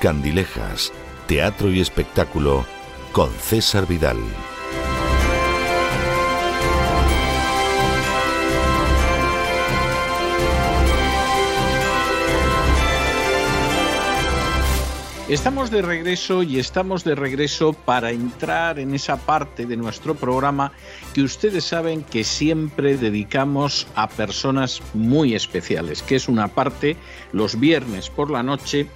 Candilejas, Teatro y Espectáculo con César Vidal. Estamos de regreso y estamos de regreso para entrar en esa parte de nuestro programa que ustedes saben que siempre dedicamos a personas muy especiales, que es una parte los viernes por la noche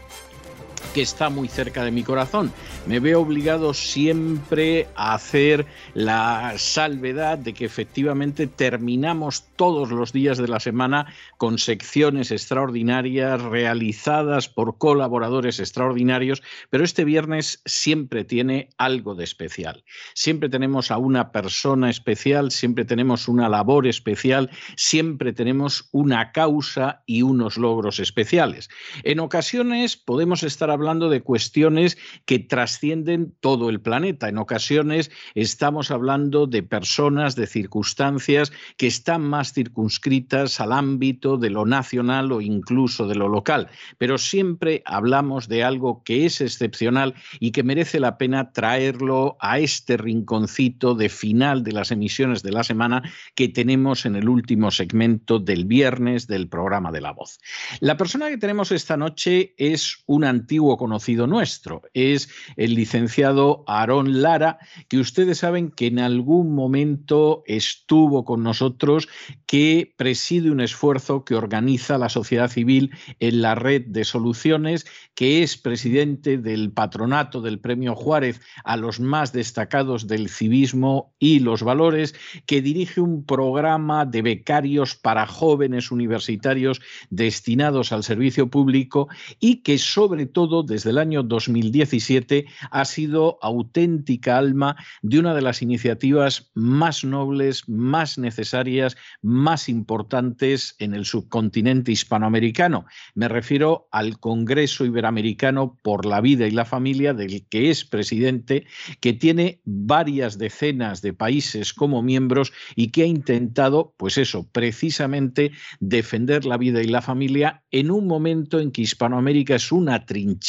que está muy cerca de mi corazón. Me veo obligado siempre a hacer la salvedad de que efectivamente terminamos todos los días de la semana con secciones extraordinarias realizadas por colaboradores extraordinarios, pero este viernes siempre tiene algo de especial. Siempre tenemos a una persona especial, siempre tenemos una labor especial, siempre tenemos una causa y unos logros especiales. En ocasiones podemos estar hablando de cuestiones que trascienden todo el planeta. En ocasiones estamos hablando de personas, de circunstancias que están más circunscritas al ámbito de lo nacional o incluso de lo local. Pero siempre hablamos de algo que es excepcional y que merece la pena traerlo a este rinconcito de final de las emisiones de la semana que tenemos en el último segmento del viernes del programa de la voz. La persona que tenemos esta noche es un antiguo conocido nuestro. Es el licenciado Aarón Lara, que ustedes saben que en algún momento estuvo con nosotros, que preside un esfuerzo que organiza la sociedad civil en la red de soluciones, que es presidente del patronato del Premio Juárez a los más destacados del civismo y los valores, que dirige un programa de becarios para jóvenes universitarios destinados al servicio público y que sobre todo desde el año 2017 ha sido auténtica alma de una de las iniciativas más nobles, más necesarias, más importantes en el subcontinente hispanoamericano. Me refiero al Congreso Iberoamericano por la Vida y la Familia, del que es presidente, que tiene varias decenas de países como miembros y que ha intentado, pues eso, precisamente defender la vida y la familia en un momento en que Hispanoamérica es una trinchera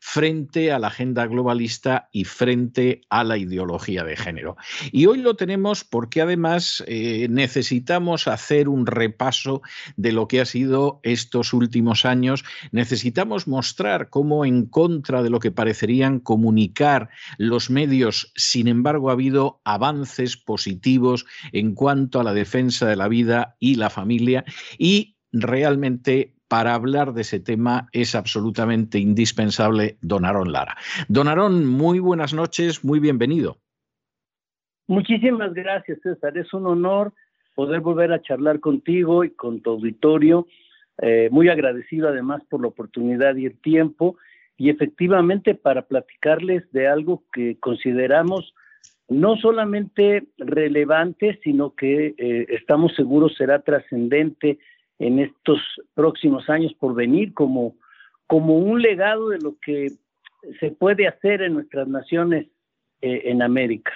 frente a la agenda globalista y frente a la ideología de género. Y hoy lo tenemos porque además eh, necesitamos hacer un repaso de lo que ha sido estos últimos años. Necesitamos mostrar cómo en contra de lo que parecerían comunicar los medios, sin embargo, ha habido avances positivos en cuanto a la defensa de la vida y la familia y realmente para hablar de ese tema es absolutamente indispensable don Lara. Don muy buenas noches, muy bienvenido. Muchísimas gracias, César. Es un honor poder volver a charlar contigo y con tu auditorio. Eh, muy agradecido además por la oportunidad y el tiempo y efectivamente para platicarles de algo que consideramos no solamente relevante, sino que eh, estamos seguros será trascendente en estos próximos años por venir como, como un legado de lo que se puede hacer en nuestras naciones eh, en América.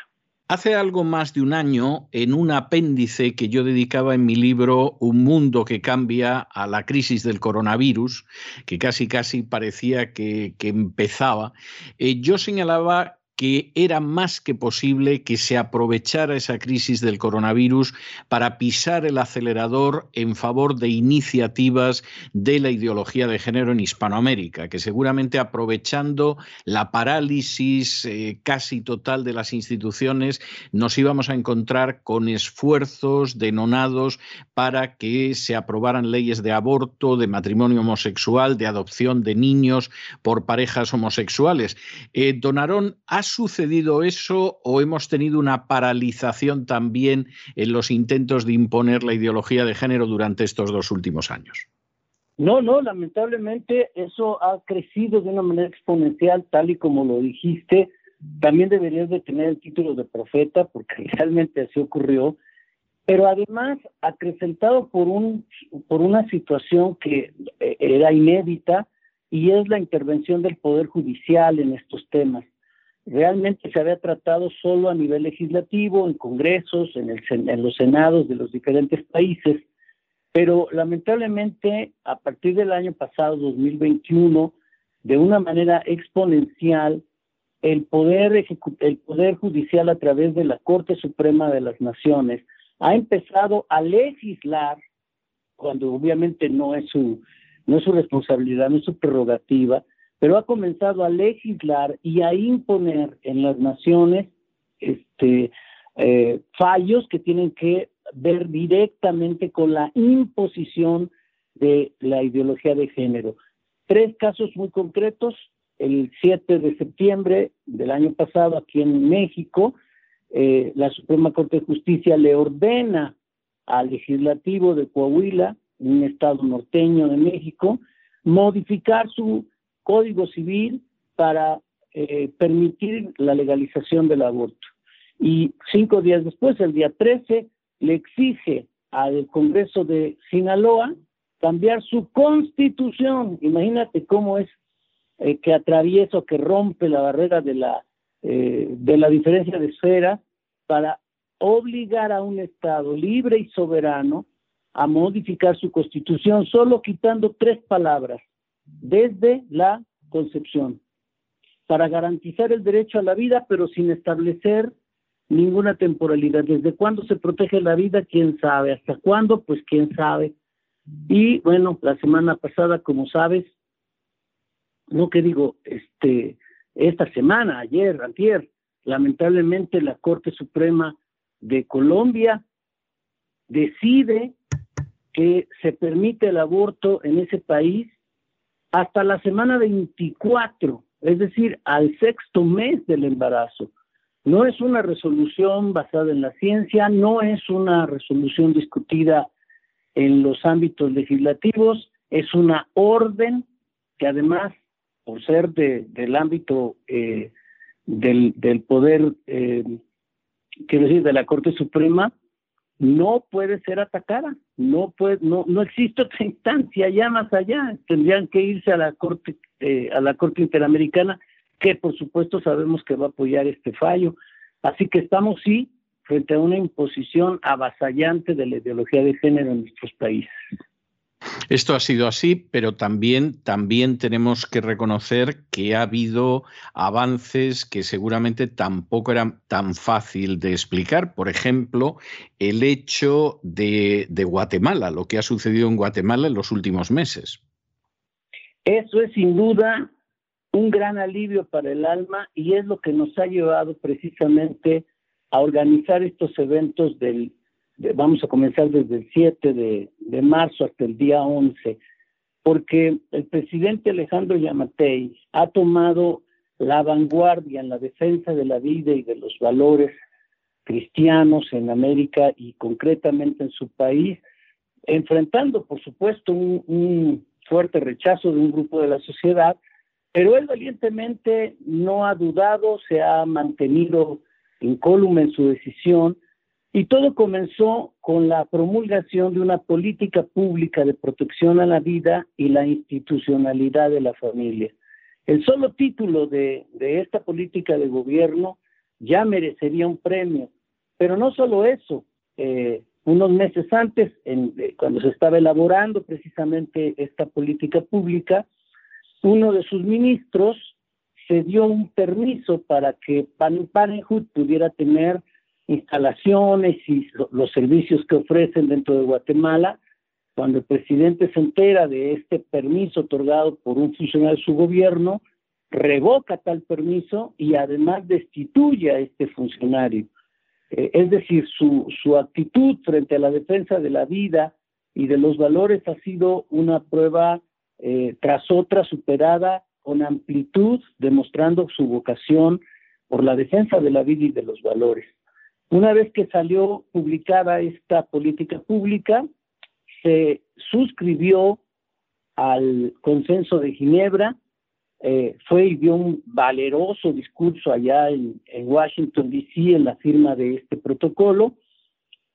Hace algo más de un año, en un apéndice que yo dedicaba en mi libro Un mundo que cambia a la crisis del coronavirus, que casi casi parecía que, empezaba, eh, yo señalaba que era más que posible que se aprovechara esa crisis del coronavirus para pisar el acelerador en favor de iniciativas de la ideología de género en Hispanoamérica, que seguramente aprovechando la parálisis eh, casi total de las instituciones nos íbamos a encontrar con esfuerzos denonados para que se aprobaran leyes de aborto, de matrimonio homosexual, de adopción de niños por parejas homosexuales. Eh, don ¿ha sucedido eso o hemos tenido una paralización también en los intentos de imponer la ideología de género durante estos dos últimos años? No, no, lamentablemente eso ha crecido de una manera exponencial, tal y como lo dijiste. También deberías de tener el título de profeta, porque realmente así ocurrió. Pero además, acrecentado por, un, por una situación que eh, era inédita, y es la intervención del Poder Judicial en estos temas. Realmente se había tratado solo a nivel legislativo, en congresos, en, los senados de los diferentes países, pero lamentablemente a partir del año pasado, 2021, de una manera exponencial, el poder, el poder judicial a través de la Corte Suprema de las Naciones ha empezado a legislar, cuando obviamente no es su, no es su responsabilidad, no es su prerrogativa, pero ha comenzado a legislar y a imponer en las naciones este, eh, fallos que tienen que ver directamente con la imposición de la ideología de género. Tres casos muy concretos. El 7 de septiembre del año pasado, aquí en México, eh, la Suprema Corte de Justicia le ordena al legislativo de Coahuila, un estado norteño de México, modificar su código civil para eh, permitir la legalización del aborto. Y cinco días después, el día 13, le exige al Congreso de Sinaloa cambiar su constitución. Imagínate cómo es eh, que atraviesa que rompe la barrera de la, eh, de la diferencia de esfera para obligar a un Estado libre y soberano a modificar su constitución, solo quitando tres palabras, desde la concepción, para garantizar el derecho a la vida, pero sin establecer ninguna temporalidad. ¿Desde cuándo se protege la vida? ¿Quién sabe? ¿Hasta cuándo? Pues quién sabe. Y bueno, la semana pasada, como sabes, no que digo, este, esta semana, ayer, antier, lamentablemente la Corte Suprema de Colombia decide que se permite el aborto en ese país hasta la semana 24, es decir, al sexto mes del embarazo. No es una resolución basada en la ciencia, no es una resolución discutida en los ámbitos legislativos, es una orden que además, por ser del ámbito eh, del, poder, eh, quiero decir, de la Corte Suprema, no puede ser atacada, no puede, no, no existe otra instancia ya más allá, tendrían que irse a la corte, eh, a la corte interamericana, que por supuesto sabemos que va a apoyar este fallo. Así que estamos sí frente a una imposición avasallante de la ideología de género en nuestros países. Esto ha sido así, pero también, también tenemos que reconocer que ha habido avances que seguramente tampoco eran tan fácil de explicar. Por ejemplo, el hecho de, de Guatemala, lo que ha sucedido en Guatemala en los últimos meses. Eso es sin duda un gran alivio para el alma y es lo que nos ha llevado precisamente a organizar estos eventos del vamos a comenzar desde el 7 de, marzo hasta el día 11, porque el presidente Alejandro Yamatei ha tomado la vanguardia en la defensa de la vida y de los valores cristianos en América y concretamente en su país, enfrentando, por supuesto, un, un, fuerte rechazo de un grupo de la sociedad, pero él valientemente no ha dudado, se ha mantenido incólume en su decisión y todo comenzó con la promulgación de una política pública de protección a la vida y la institucionalidad de la familia. El solo título de, esta política de gobierno ya merecería un premio, pero no solo eso. Eh, unos meses antes, en, eh, cuando se estaba elaborando precisamente esta política pública, uno de sus ministros se dio un permiso para que Pan Parenthood pudiera tener instalaciones y los servicios que ofrecen dentro de Guatemala. Cuando el presidente se entera de este permiso otorgado por un funcionario de su gobierno, revoca tal permiso y además destituye a este funcionario. Eh, es decir, su, su actitud frente a la defensa de la vida y de los valores ha sido una prueba eh, tras otra superada con amplitud, demostrando su vocación por la defensa de la vida y de los valores. Una vez que salió publicada esta política pública, se suscribió al consenso de Ginebra, eh, fue y dio un valeroso discurso allá en, Washington, D.C., en la firma de este protocolo,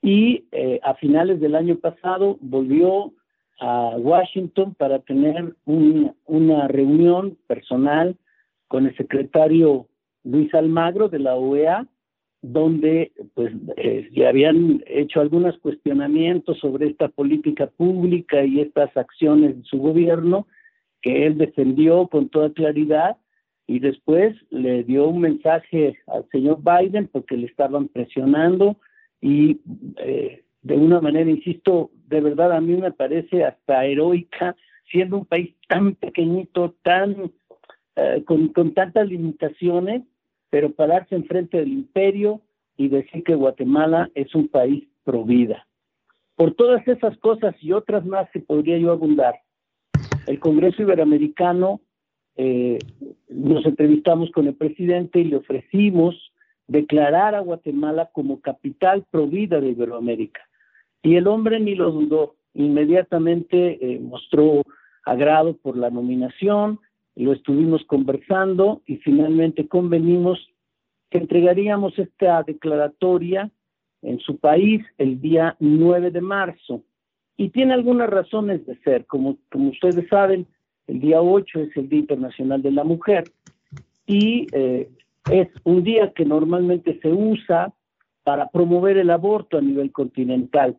y eh, a finales del año pasado volvió a Washington para tener una reunión personal con el secretario Luis Almagro de la OEA, donde pues eh, habían hecho algunos cuestionamientos sobre esta política pública y estas acciones de su gobierno que él defendió con toda claridad y después le dio un mensaje al señor Biden porque le estaban presionando y eh, de una manera, insisto, de verdad a mí me parece hasta heroica, siendo un país tan pequeñito, tan eh, con, con tantas limitaciones, pero pararse enfrente del imperio y decir que Guatemala es un país pro vida. Por todas esas cosas y otras más que podría yo abundar, el Congreso Iberoamericano eh, nos entrevistamos con el presidente y le ofrecimos declarar a Guatemala como capital provida de Iberoamérica. Y el hombre ni lo dudó, inmediatamente eh, mostró agrado por la nominación, lo estuvimos conversando y finalmente convenimos que entregaríamos esta declaratoria en su país el día 9 de marzo. Y tiene algunas razones de ser. Como, como ustedes saben, el día 8 es el Día Internacional de la Mujer y eh, es un día que normalmente se usa para promover el aborto a nivel continental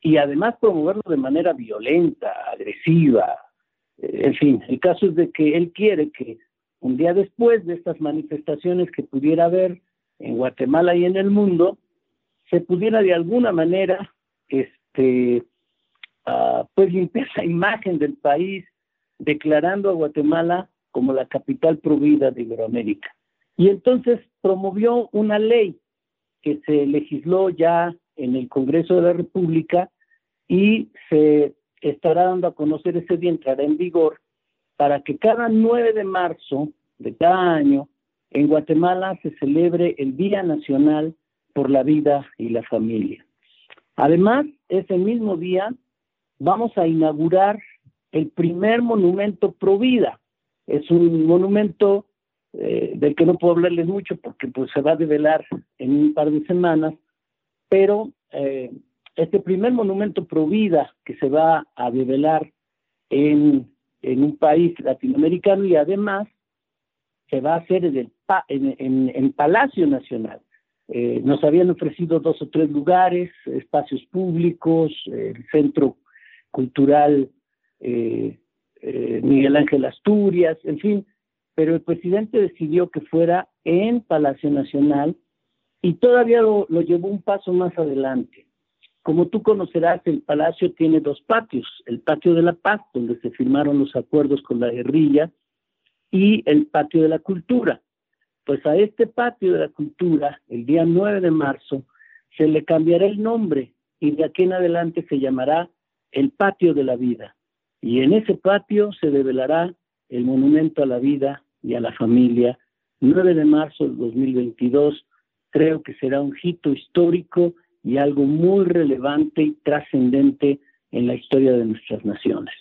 y además promoverlo de manera violenta, agresiva, en fin, el caso es de que él quiere que un día después de estas manifestaciones que pudiera haber en Guatemala y en el mundo, se pudiera de alguna manera, este, uh, pues limpiar esa imagen del país, declarando a Guatemala como la capital provida de Iberoamérica. Y entonces promovió una ley que se legisló ya en el Congreso de la República y se estará dando a conocer ese día, entrará en vigor, para que cada 9 de marzo de cada año en Guatemala se celebre el Día Nacional por la Vida y la Familia. Además, ese mismo día vamos a inaugurar el primer monumento pro vida. Es un monumento eh, del que no puedo hablarles mucho porque pues se va a develar en un par de semanas, pero eh, este primer monumento pro vida que se va a develar en, un país latinoamericano y además se va a hacer en el Palacio Nacional. Eh, nos habían ofrecido dos o tres lugares, espacios públicos, el Centro Cultural eh, eh, Miguel Ángel Asturias, en fin, pero el presidente decidió que fuera en Palacio Nacional y todavía lo llevó un paso más adelante. Como tú conocerás, el palacio tiene dos patios, el patio de la paz, donde se firmaron los acuerdos con la guerrilla, y el patio de la cultura. Pues a este patio de la cultura, el día 9 de marzo, se le cambiará el nombre y de aquí en adelante se llamará el patio de la vida. Y en ese patio se develará el monumento a la vida y a la familia. 9 de marzo del 2022, creo que será un hito histórico y algo muy relevante y trascendente en la historia de nuestras naciones.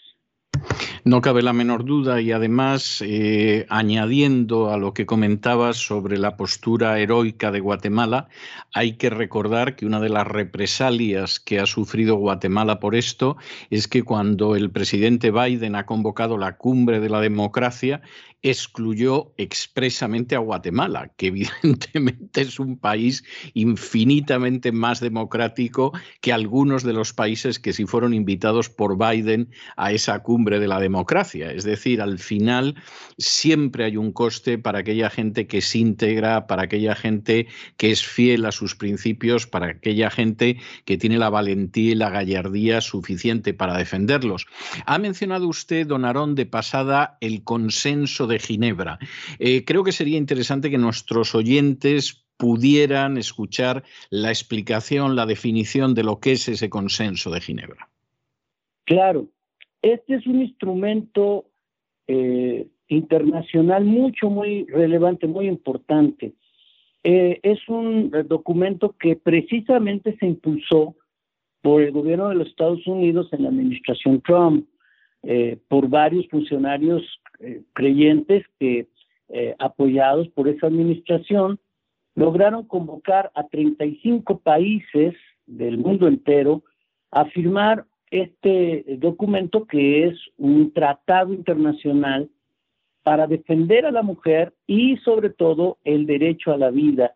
No cabe la menor duda y además eh, añadiendo a lo que comentabas sobre la postura heroica de Guatemala, hay que recordar que una de las represalias que ha sufrido Guatemala por esto es que cuando el presidente Biden ha convocado la cumbre de la democracia, excluyó expresamente a Guatemala, que evidentemente es un país infinitamente más democrático que algunos de los países que sí fueron invitados por Biden a esa cumbre de la democracia. Es decir, al final siempre hay un coste para aquella gente que se integra, para aquella gente que es fiel a sus principios, para aquella gente que tiene la valentía y la gallardía suficiente para defenderlos. Ha mencionado usted, don Arón, de pasada el consenso de Ginebra. Eh, creo que sería interesante que nuestros oyentes pudieran escuchar la explicación, la definición de lo que es ese consenso de Ginebra. Claro, este es un instrumento eh, internacional mucho, muy relevante, muy importante. Eh, es un documento que precisamente se impulsó por el gobierno de los Estados Unidos en la administración Trump. eh, por varios funcionarios creyentes que, apoyados por esa administración, lograron convocar a 35 países del mundo entero a firmar este documento que es un tratado internacional para defender a la mujer y sobre todo el derecho a la vida.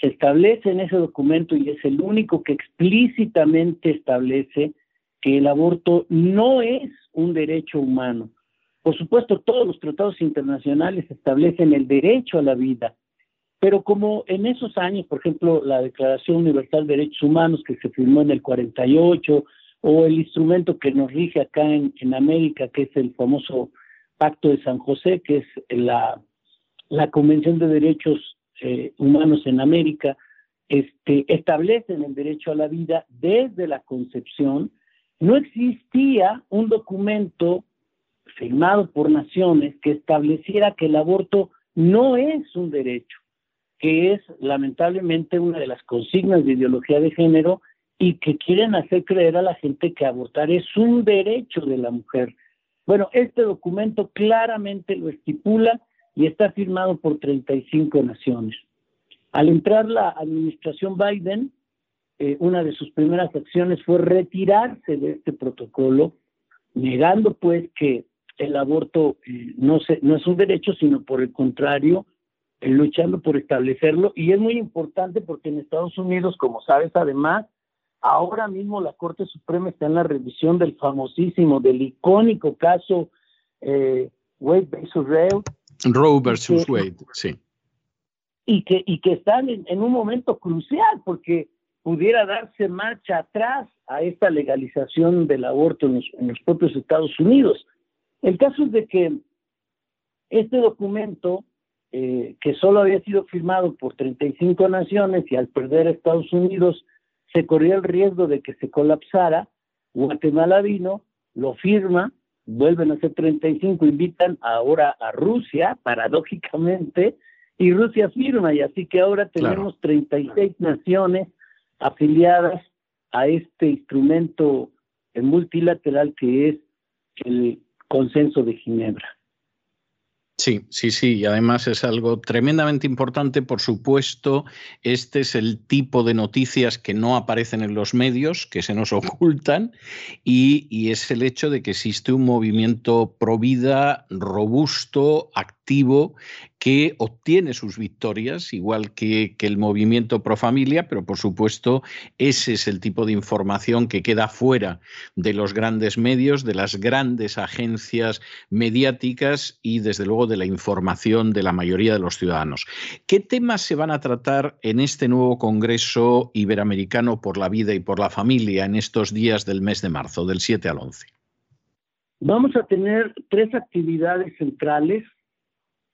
Se establece en ese documento y es el único que explícitamente establece que el aborto no es un derecho humano. Por supuesto, todos los tratados internacionales establecen el derecho a la vida, pero como en esos años, por ejemplo, la Declaración Universal de Derechos Humanos que se firmó en el 48, o el instrumento que nos rige acá en, América, que es el famoso Pacto de San José, que es la, la Convención de Derechos eh, Humanos en América, este, establecen el derecho a la vida desde la concepción. No existía un documento firmado por naciones que estableciera que el aborto no es un derecho, que es lamentablemente una de las consignas de ideología de género y que quieren hacer creer a la gente que abortar es un derecho de la mujer. Bueno, este documento claramente lo estipula y está firmado por 35 naciones. Al entrar la administración Biden, eh, una de sus primeras acciones fue retirarse de este protocolo, negando pues que el aborto eh, no, se, no es un derecho, sino por el contrario, eh, luchando por establecerlo. Y es muy importante porque en Estados Unidos, como sabes, además, ahora mismo la Corte Suprema está en la revisión del famosísimo, del icónico caso Wade versus Roe. Roe versus Wade, sí. Y que, y que están en, en un momento crucial porque pudiera darse marcha atrás a esta legalización del aborto en los, propios Estados Unidos. El caso es de que este documento, eh, que solo había sido firmado por 35 naciones y al perder a Estados Unidos se corría el riesgo de que se colapsara, Guatemala vino, lo firma, vuelven a ser 35, invitan ahora a Rusia, paradójicamente, y Rusia firma, y así que ahora tenemos 36 naciones afiliadas a este instrumento multilateral que es el consenso de Ginebra. Sí, sí, sí, y además es algo tremendamente importante, por supuesto, este es el tipo de noticias que no aparecen en los medios, que se nos ocultan, y, y es el hecho de que existe un movimiento pro vida robusto, activo, que obtiene sus victorias, igual que, el movimiento pro familia, pero por supuesto ese es el tipo de información que queda fuera de los grandes medios, de las grandes agencias mediáticas y desde luego de la información de la mayoría de los ciudadanos. ¿Qué temas se van a tratar en este nuevo Congreso Iberoamericano por la Vida y por la Familia en estos días del mes de marzo, del 7 al 11? Vamos a tener tres actividades centrales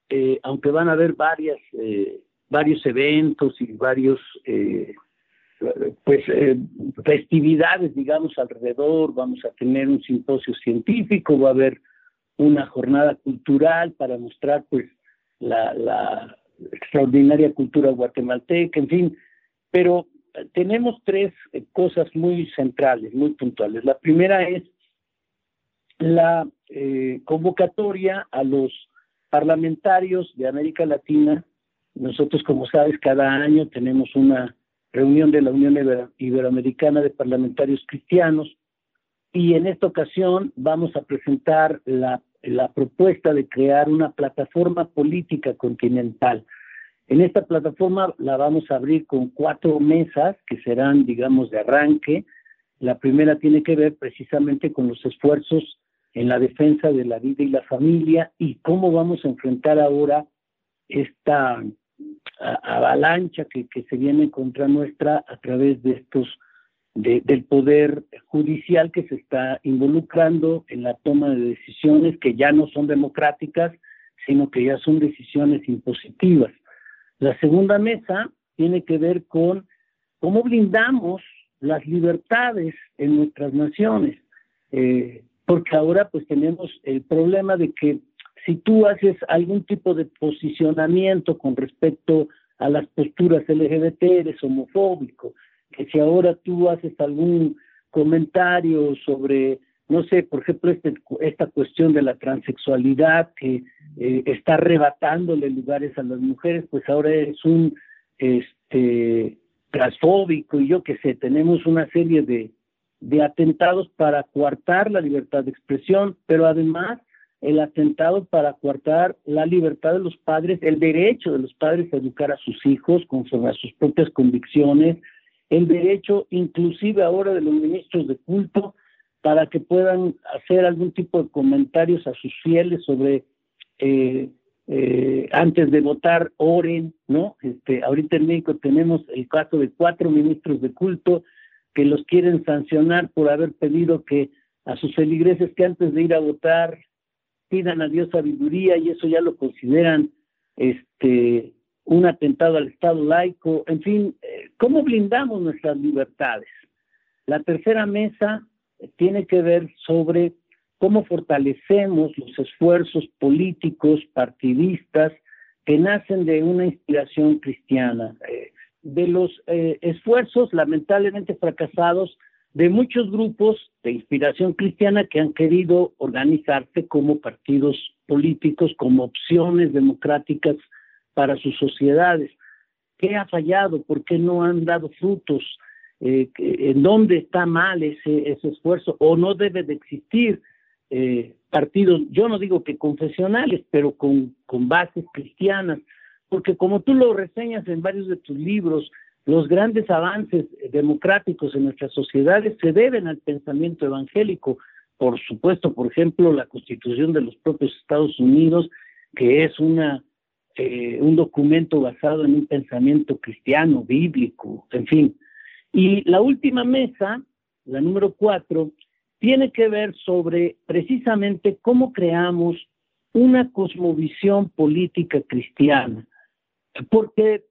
eh, aunque van a haber varias, eh, varios eventos y varios, eh, pues, festividades, digamos, alrededor, vamos a tener un simposio científico, va a haber una jornada cultural para mostrar, pues, la, la extraordinaria cultura guatemalteca, en fin, pero tenemos tres cosas muy centrales, muy puntuales. La primera es la convocatoria a los parlamentarios de América Latina. Nosotros, como sabes, cada año tenemos una reunión de la Unión Iberoamericana de Parlamentarios Cristianos y en esta ocasión vamos a presentar la, propuesta de crear una plataforma política continental. En esta plataforma la vamos a abrir con cuatro mesas que serán, digamos, de arranque. La primera tiene que ver precisamente con los esfuerzos en la defensa de la vida y la familia y cómo vamos a enfrentar ahora esta avalancha que, se viene contra nuestra a través de estos del poder judicial que se está involucrando en la toma de decisiones que ya no son democráticas, sino que ya son decisiones impositivas. La segunda mesa tiene que ver con cómo blindamos las libertades en nuestras naciones. Eh, porque ahora pues tenemos el problema de que si tú haces algún tipo de posicionamiento con respecto a las posturas LGBT, eres homofóbico, que si ahora tú haces algún comentario sobre no sé, por ejemplo, este, esta cuestión de la transexualidad que eh, está arrebatándole lugares a las mujeres, pues ahora es un este transfóbico y yo qué sé, tenemos una serie de, de atentados para coartar la libertad de expresión, pero además el atentado para coartar la libertad de los padres, el derecho de los padres a educar a sus hijos conforme a sus propias convicciones, el derecho inclusive ahora de los ministros de culto para que puedan hacer algún tipo de comentarios a sus fieles sobre eh, eh, antes de votar oren, ¿no? Este, ahorita en México tenemos el caso de cuatro ministros de culto que los quieren sancionar por haber pedido que a sus feligreses que antes de ir a votar pidan a Dios sabiduría y eso ya lo consideran este un atentado al Estado laico, en fin, eh, ¿cómo blindamos nuestras libertades? La tercera mesa tiene que ver sobre cómo fortalecemos los esfuerzos políticos, partidistas, que nacen de una inspiración cristiana, eh, de los eh, esfuerzos lamentablemente fracasados de muchos grupos de inspiración cristiana que han querido organizarse como partidos políticos, como opciones democráticas para sus sociedades. ¿Qué ha fallado? ¿Por qué no han dado frutos? Eh, ¿En dónde está mal ese, ese esfuerzo? ¿O no debe de existir eh, partidos, yo no digo que confesionales, pero con, con bases cristianas? Porque como tú lo reseñas en varios de tus libros, los grandes avances democráticos en nuestras sociedades se deben al pensamiento evangélico. Por supuesto, por ejemplo, la constitución de los propios Estados Unidos, que es una, eh, un documento basado en un pensamiento cristiano, bíblico, en fin. Y la última mesa, la número cuatro, tiene que ver sobre precisamente cómo creamos una cosmovisión política cristiana. Porque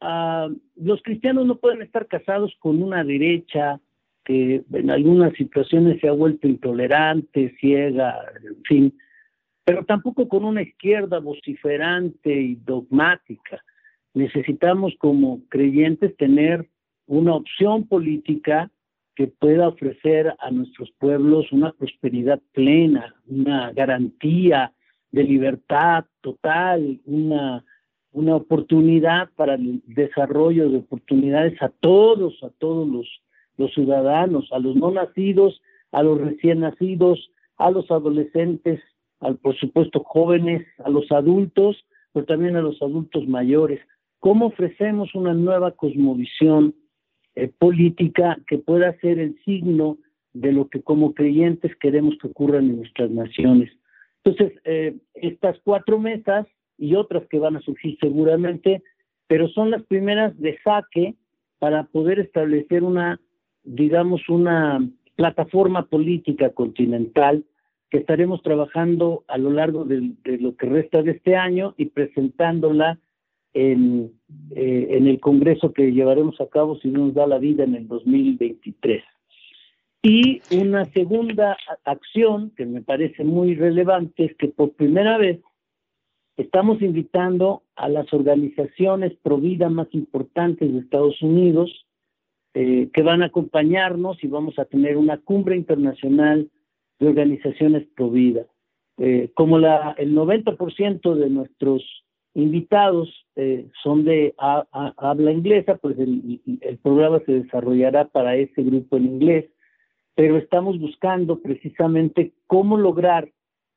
Ah, los cristianos no pueden estar casados con una derecha que en algunas situaciones se ha vuelto intolerante, ciega, en fin, pero tampoco con una izquierda vociferante y dogmática. Necesitamos como creyentes tener una opción política que pueda ofrecer a nuestros pueblos una prosperidad plena, una garantía de libertad total, una una oportunidad para el desarrollo de oportunidades a todos, a todos los, los ciudadanos, a los no nacidos, a los recién nacidos, a los adolescentes, al, por supuesto jóvenes, a los adultos, pero también a los adultos mayores. ¿Cómo ofrecemos una nueva cosmovisión eh, política que pueda ser el signo de lo que como creyentes queremos que ocurra en nuestras naciones? Entonces, eh, estas cuatro mesas y otras que van a surgir seguramente, pero son las primeras de saque para poder establecer una, digamos, una plataforma política continental que estaremos trabajando a lo largo de, lo que resta de este año y presentándola en, eh, en el Congreso que llevaremos a cabo, si nos da la vida, en el 2023. Y una segunda acción que me parece muy relevante es que por primera vez Estamos invitando a las organizaciones pro vida más importantes de Estados Unidos eh, que van a acompañarnos y vamos a tener una cumbre internacional de organizaciones pro vida. Eh, como la, el 90% de nuestros invitados eh, son de habla inglesa, pues el, el programa se desarrollará para ese grupo en inglés, pero estamos buscando precisamente cómo lograr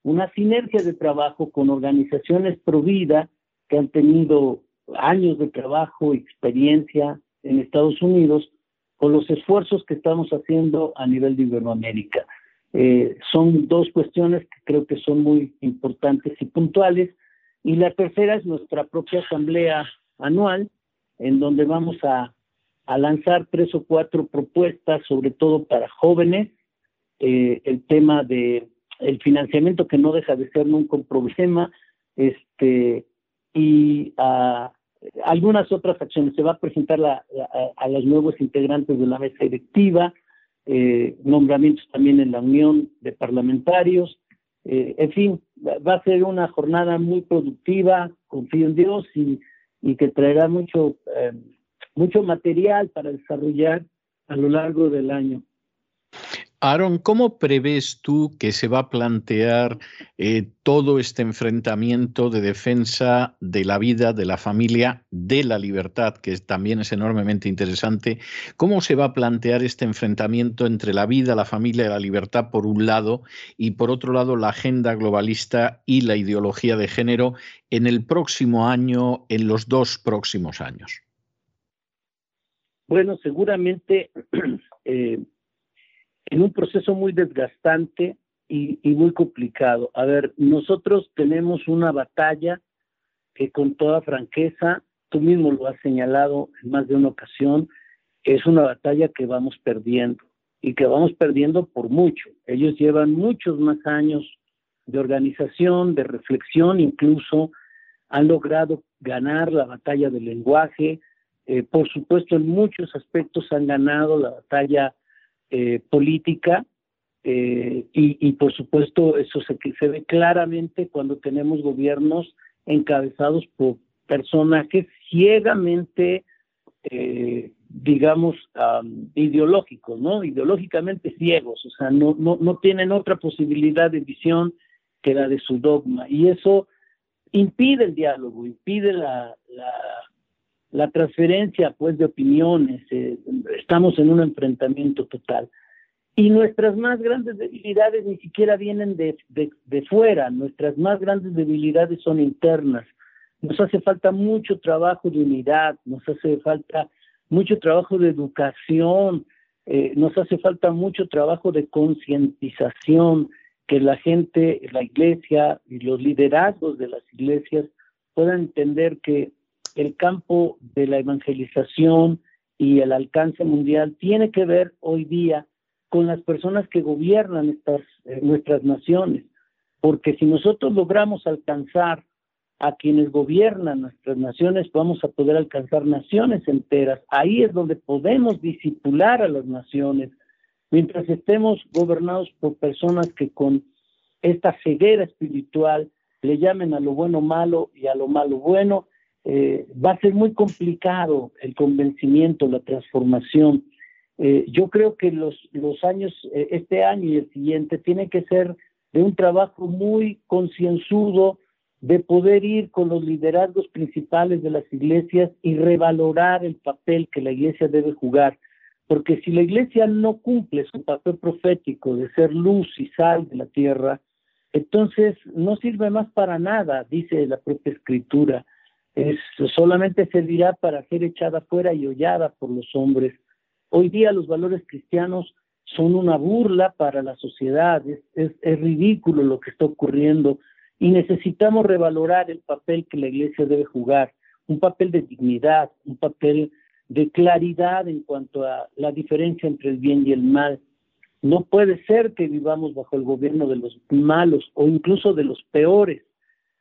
una sinergia de trabajo con organizaciones pro vida que han tenido años de trabajo experiencia en Estados Unidos con los esfuerzos que estamos haciendo a nivel de Iberoamérica. Eh, son dos cuestiones que creo que son muy importantes y puntuales. Y la tercera es nuestra propia asamblea anual, en donde vamos a, a lanzar tres o cuatro propuestas, sobre todo para jóvenes, eh, el tema de el financiamiento que no deja de ser nunca un problema, este, y a, algunas otras acciones. Se va a presentar a, a, los nuevos integrantes de la mesa directiva, eh, nombramientos también en la unión de parlamentarios, eh, en fin, va a ser una jornada muy productiva, confío en Dios y, y que traerá mucho, eh, mucho material para desarrollar a lo largo del año. Aaron, ¿cómo prevés tú que se va a plantear eh, todo este enfrentamiento de defensa de la vida, de la familia, de la libertad, que también es enormemente interesante? ¿Cómo se va a plantear este enfrentamiento entre la vida, la familia y la libertad por un lado y por otro lado la agenda globalista y la ideología de género en el próximo año, en los dos próximos años? Bueno, seguramente... Eh, en un proceso muy desgastante y, muy complicado. A ver, nosotros tenemos una batalla que con toda franqueza, tú mismo lo has señalado en más de una ocasión, es una batalla que vamos perdiendo y que vamos perdiendo por mucho. Ellos llevan muchos más años de organización, de reflexión, incluso han logrado ganar la batalla del lenguaje. Eh, por supuesto, en muchos aspectos han ganado la batalla eh, política eh, y, por supuesto eso se, se ve claramente cuando tenemos gobiernos encabezados por personajes ciegamente, eh, digamos, ideológicos, ¿no? Ideológicamente ciegos, o sea, no, no, no tienen otra posibilidad de visión que la de su dogma. Y eso impide el diálogo, impide la, la transferencia pues de opiniones, eh, estamos en un enfrentamiento total. Y nuestras más grandes debilidades ni siquiera vienen de, de, fuera, nuestras más grandes debilidades son internas. Nos hace falta mucho trabajo de unidad, nos hace falta mucho trabajo de educación, eh, nos hace falta mucho trabajo de concientización, que la gente, la iglesia y los liderazgos de las iglesias puedan entender que el campo de la evangelización y el alcance mundial tiene que ver hoy día con las personas que gobiernan estas eh, nuestras naciones, porque si nosotros logramos alcanzar a quienes gobiernan nuestras naciones, vamos a poder alcanzar naciones enteras. Ahí es donde podemos disipular a las naciones, mientras estemos gobernados por personas que con esta ceguera espiritual le llamen a lo bueno malo y a lo malo bueno, eh, va a ser muy complicado el convencimiento, la transformación. Eh, yo creo que los, los años, eh, este año y el siguiente, tiene que ser de un trabajo muy concienzudo de poder ir con los liderazgos principales de las iglesias y revalorar el papel que la iglesia debe jugar. Porque si la iglesia no cumple su papel profético de ser luz y sal de la tierra, entonces no sirve más para nada, dice la propia escritura es, solamente servirá para ser echada fuera y hollada por los hombres. Hoy día los valores cristianos son una burla para la sociedad, es, es, ridículo lo que está ocurriendo y necesitamos revalorar el papel que la iglesia debe jugar, un papel de dignidad, un papel de claridad en cuanto a la diferencia entre el bien y el mal. No puede ser que vivamos bajo el gobierno de los malos o incluso de los peores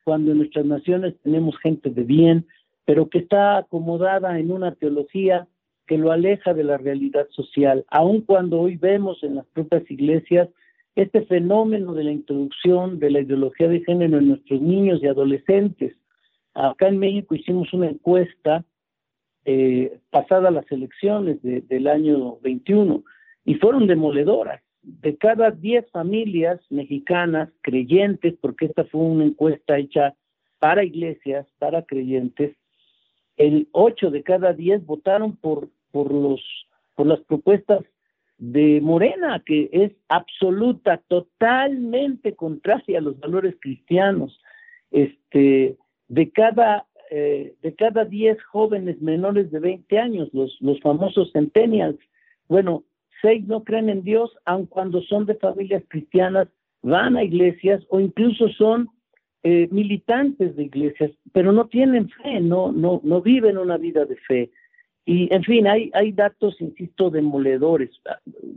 cuando en nuestras naciones tenemos gente de bien, pero que está acomodada en una teología que lo aleja de la realidad social, aun cuando hoy vemos en las propias iglesias este fenómeno de la introducción de la ideología de género en nuestros niños y adolescentes. Acá en México hicimos una encuesta eh, pasada las elecciones del año 21 y fueron demoledoras de cada 10 familias mexicanas creyentes, porque esta fue una encuesta hecha para iglesias, para creyentes, el 8 de cada 10 votaron por, por, los, por las propuestas de Morena, que es absoluta, totalmente contraria a los valores cristianos. Este, de cada eh, de cada 10 jóvenes menores de 20 años, los, los famosos centennials, bueno, seis no creen en Dios, aun cuando son de familias cristianas, van a iglesias o incluso son eh, militantes de iglesias, pero no tienen fe, no, no, no viven una vida de fe. Y en fin, hay, hay datos, insisto, demoledores.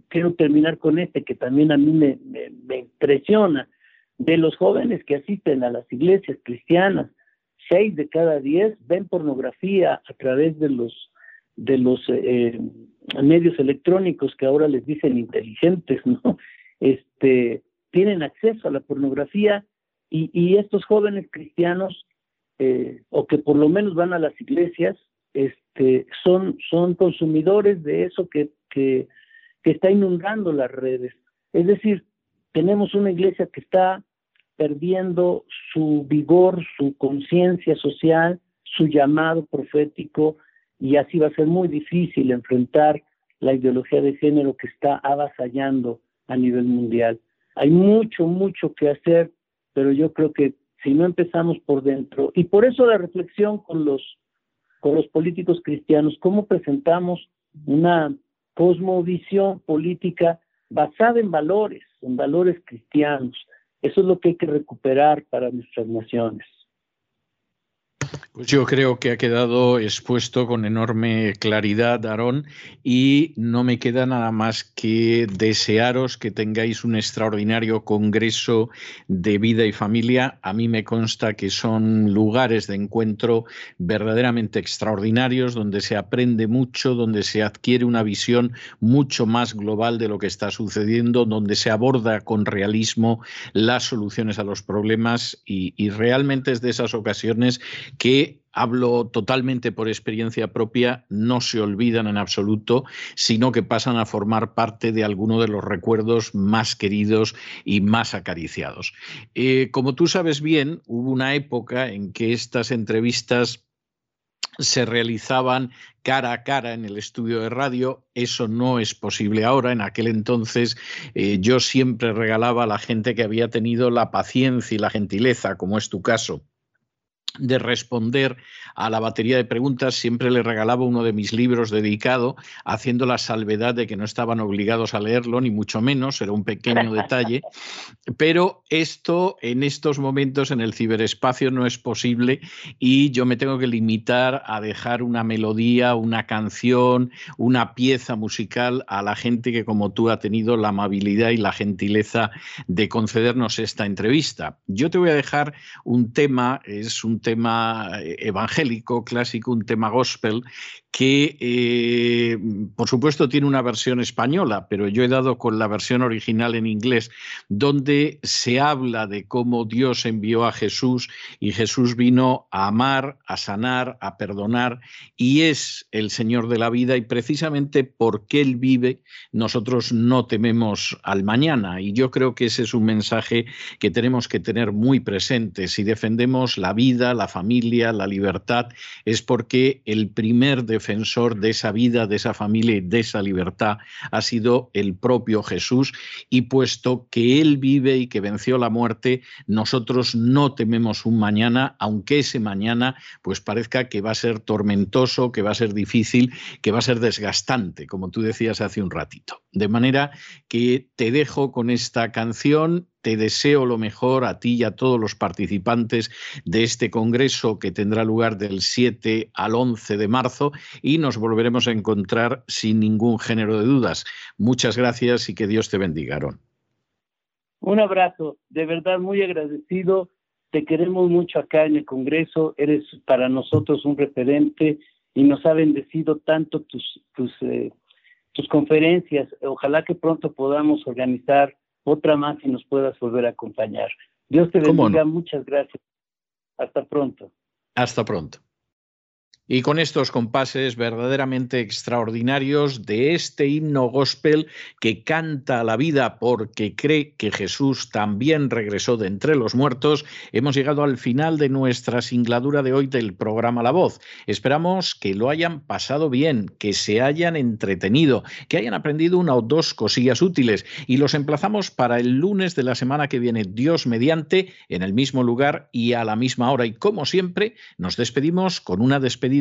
Quiero terminar con este que también a mí me, me, impresiona. De los jóvenes que asisten a las iglesias cristianas, seis de cada diez ven pornografía a través de los de los eh, medios electrónicos que ahora les dicen inteligentes, ¿no? Este, tienen acceso a la pornografía y, estos jóvenes cristianos, eh, o que por lo menos van a las iglesias, este, son, son consumidores de eso que, que está inundando las redes. Es decir, tenemos una iglesia que está perdiendo su vigor, su conciencia social, su llamado profético, y así va a ser muy difícil enfrentar la ideología de género que está avasallando a nivel mundial. Hay mucho, mucho que hacer, pero yo creo que si no empezamos por dentro, y por eso la reflexión con los, con los políticos cristianos, cómo presentamos una cosmovisión política basada en valores, en valores cristianos. Eso es lo que hay que recuperar para nuestras naciones. Pues yo creo que ha quedado expuesto con enorme claridad, Aarón, y no me queda nada más que desearos que tengáis un extraordinario congreso de vida y familia. A mí me consta que son lugares de encuentro verdaderamente extraordinarios, donde se aprende mucho, donde se adquiere una visión mucho más global de lo que está sucediendo, donde se aborda con realismo las soluciones a los problemas y, y realmente es de esas ocasiones que hablo totalmente por experiencia propia, no se olvidan en absoluto, sino que pasan a formar parte de alguno de los recuerdos más queridos y más acariciados. Eh, como tú sabes bien, hubo una época en que estas entrevistas se realizaban cara a cara en el estudio de radio. Eso no es posible ahora. En aquel entonces eh, yo siempre regalaba a la gente que había tenido la paciencia y la gentileza, como es tu caso, de responder a la batería de preguntas, siempre le regalaba uno de mis libros dedicado, haciendo la salvedad de que no estaban obligados a leerlo, ni mucho menos, era un pequeño detalle, pero esto en estos momentos en el ciberespacio no es posible y yo me tengo que limitar a dejar una melodía, una canción, una pieza musical a la gente que como tú ha tenido la amabilidad y la gentileza de concedernos esta entrevista. Yo te voy a dejar un tema, es un tema eh, evangélico, clásico, un tema gospel, que eh, por supuesto tiene una versión española, pero yo he dado con la versión original en inglés, donde se habla de cómo Dios envió a Jesús y Jesús vino a amar, a sanar, a perdonar y es el Señor de la vida y precisamente porque Él vive, nosotros no tememos al mañana y yo creo que ese es un mensaje que tenemos que tener muy presente. Si defendemos la vida, la familia, la libertad, es porque el primer de defensor de esa vida, de esa familia y de esa libertad ha sido el propio Jesús y puesto que Él vive y que venció la muerte, nosotros no tememos un mañana, aunque ese mañana pues parezca que va a ser tormentoso, que va a ser difícil, que va a ser desgastante, como tú decías hace un ratito. De manera que te dejo con esta canción te deseo lo mejor a ti y a todos los participantes de este congreso que tendrá lugar del 7 al 11 de marzo y nos volveremos a encontrar sin ningún género de dudas. Muchas gracias y que Dios te bendiga, Un abrazo, de verdad muy agradecido. Te queremos mucho acá en el Congreso. Eres para nosotros un referente y nos ha bendecido tanto tus, tus, eh, tus conferencias. Ojalá que pronto podamos organizar otra más y nos puedas volver a acompañar. Dios te bendiga, muchas gracias. Hasta pronto. Hasta pronto. Y con estos compases verdaderamente extraordinarios de este himno gospel que canta la vida porque cree que Jesús también regresó de entre los muertos, hemos llegado al final de nuestra singladura de hoy del programa La Voz. Esperamos que lo hayan pasado bien, que se hayan entretenido, que hayan aprendido una o dos cosillas útiles y los emplazamos para el lunes de la semana que viene, Dios mediante, en el mismo lugar y a la misma hora. Y como siempre, nos despedimos con una despedida